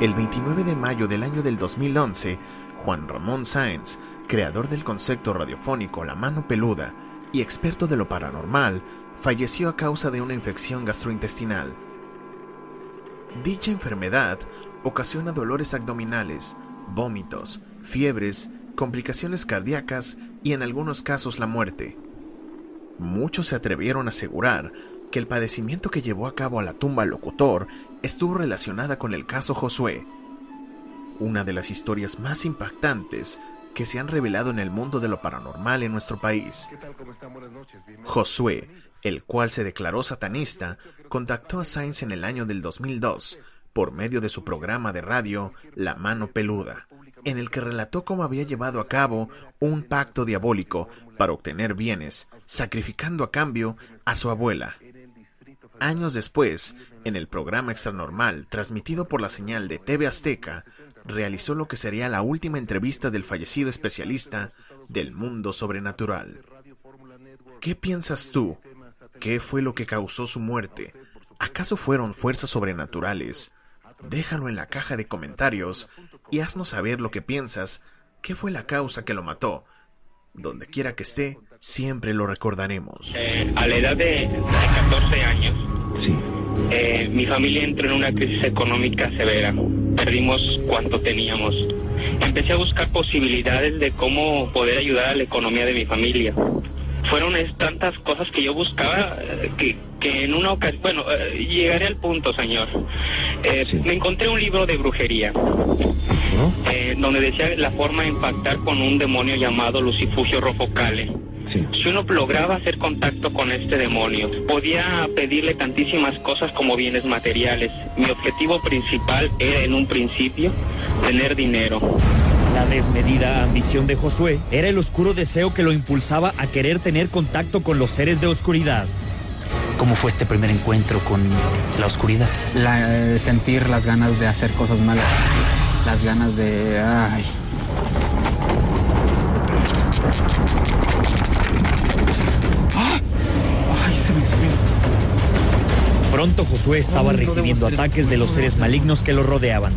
El 29 de mayo del año del 2011, Juan Ramón Sáenz, creador del concepto radiofónico La Mano Peluda y experto de lo paranormal, falleció a causa de una infección gastrointestinal. Dicha enfermedad ocasiona dolores abdominales, vómitos, fiebres, complicaciones cardíacas y en algunos casos la muerte. Muchos se atrevieron a asegurar que el padecimiento que llevó a cabo a la tumba locutor estuvo relacionada con el caso Josué, una de las historias más impactantes que se han revelado en el mundo de lo paranormal en nuestro país. Josué, el cual se declaró satanista, contactó a Sainz en el año del 2002 por medio de su programa de radio La Mano Peluda, en el que relató cómo había llevado a cabo un pacto diabólico para obtener bienes, sacrificando a cambio a su abuela, Años después, en el programa Extranormal, transmitido por la señal de TV Azteca, realizó lo que sería la última entrevista del fallecido especialista del mundo sobrenatural. ¿Qué piensas tú? ¿Qué fue lo que causó su muerte? ¿Acaso fueron fuerzas sobrenaturales? Déjalo en la caja de comentarios y haznos saber lo que piensas. ¿Qué fue la causa que lo mató? Donde quiera que esté, siempre lo recordaremos. Eh, a la edad de, 14 años, eh, mi familia entró en una crisis económica severa. Perdimos cuanto teníamos. Empecé a buscar posibilidades de cómo poder ayudar a la economía de mi familia. Fueron tantas cosas que yo buscaba eh, que, que en una ocasión, bueno, llegaré al punto, señor. Me encontré un libro de brujería, donde decía la forma de impactar con un demonio llamado Lucifugio Rofocale. Si uno lograba hacer contacto con este demonio, podía pedirle tantísimas cosas como bienes materiales. Mi objetivo principal era en un principio tener dinero. La desmedida ambición de Josué era el oscuro deseo que lo impulsaba a querer tener contacto con los seres de oscuridad. ¿Cómo fue este primer encuentro con la oscuridad? La, sentir las ganas de hacer cosas malas, las ganas de... Ay, Pronto Josué estaba recibiendo ataques de los seres malignos que lo rodeaban.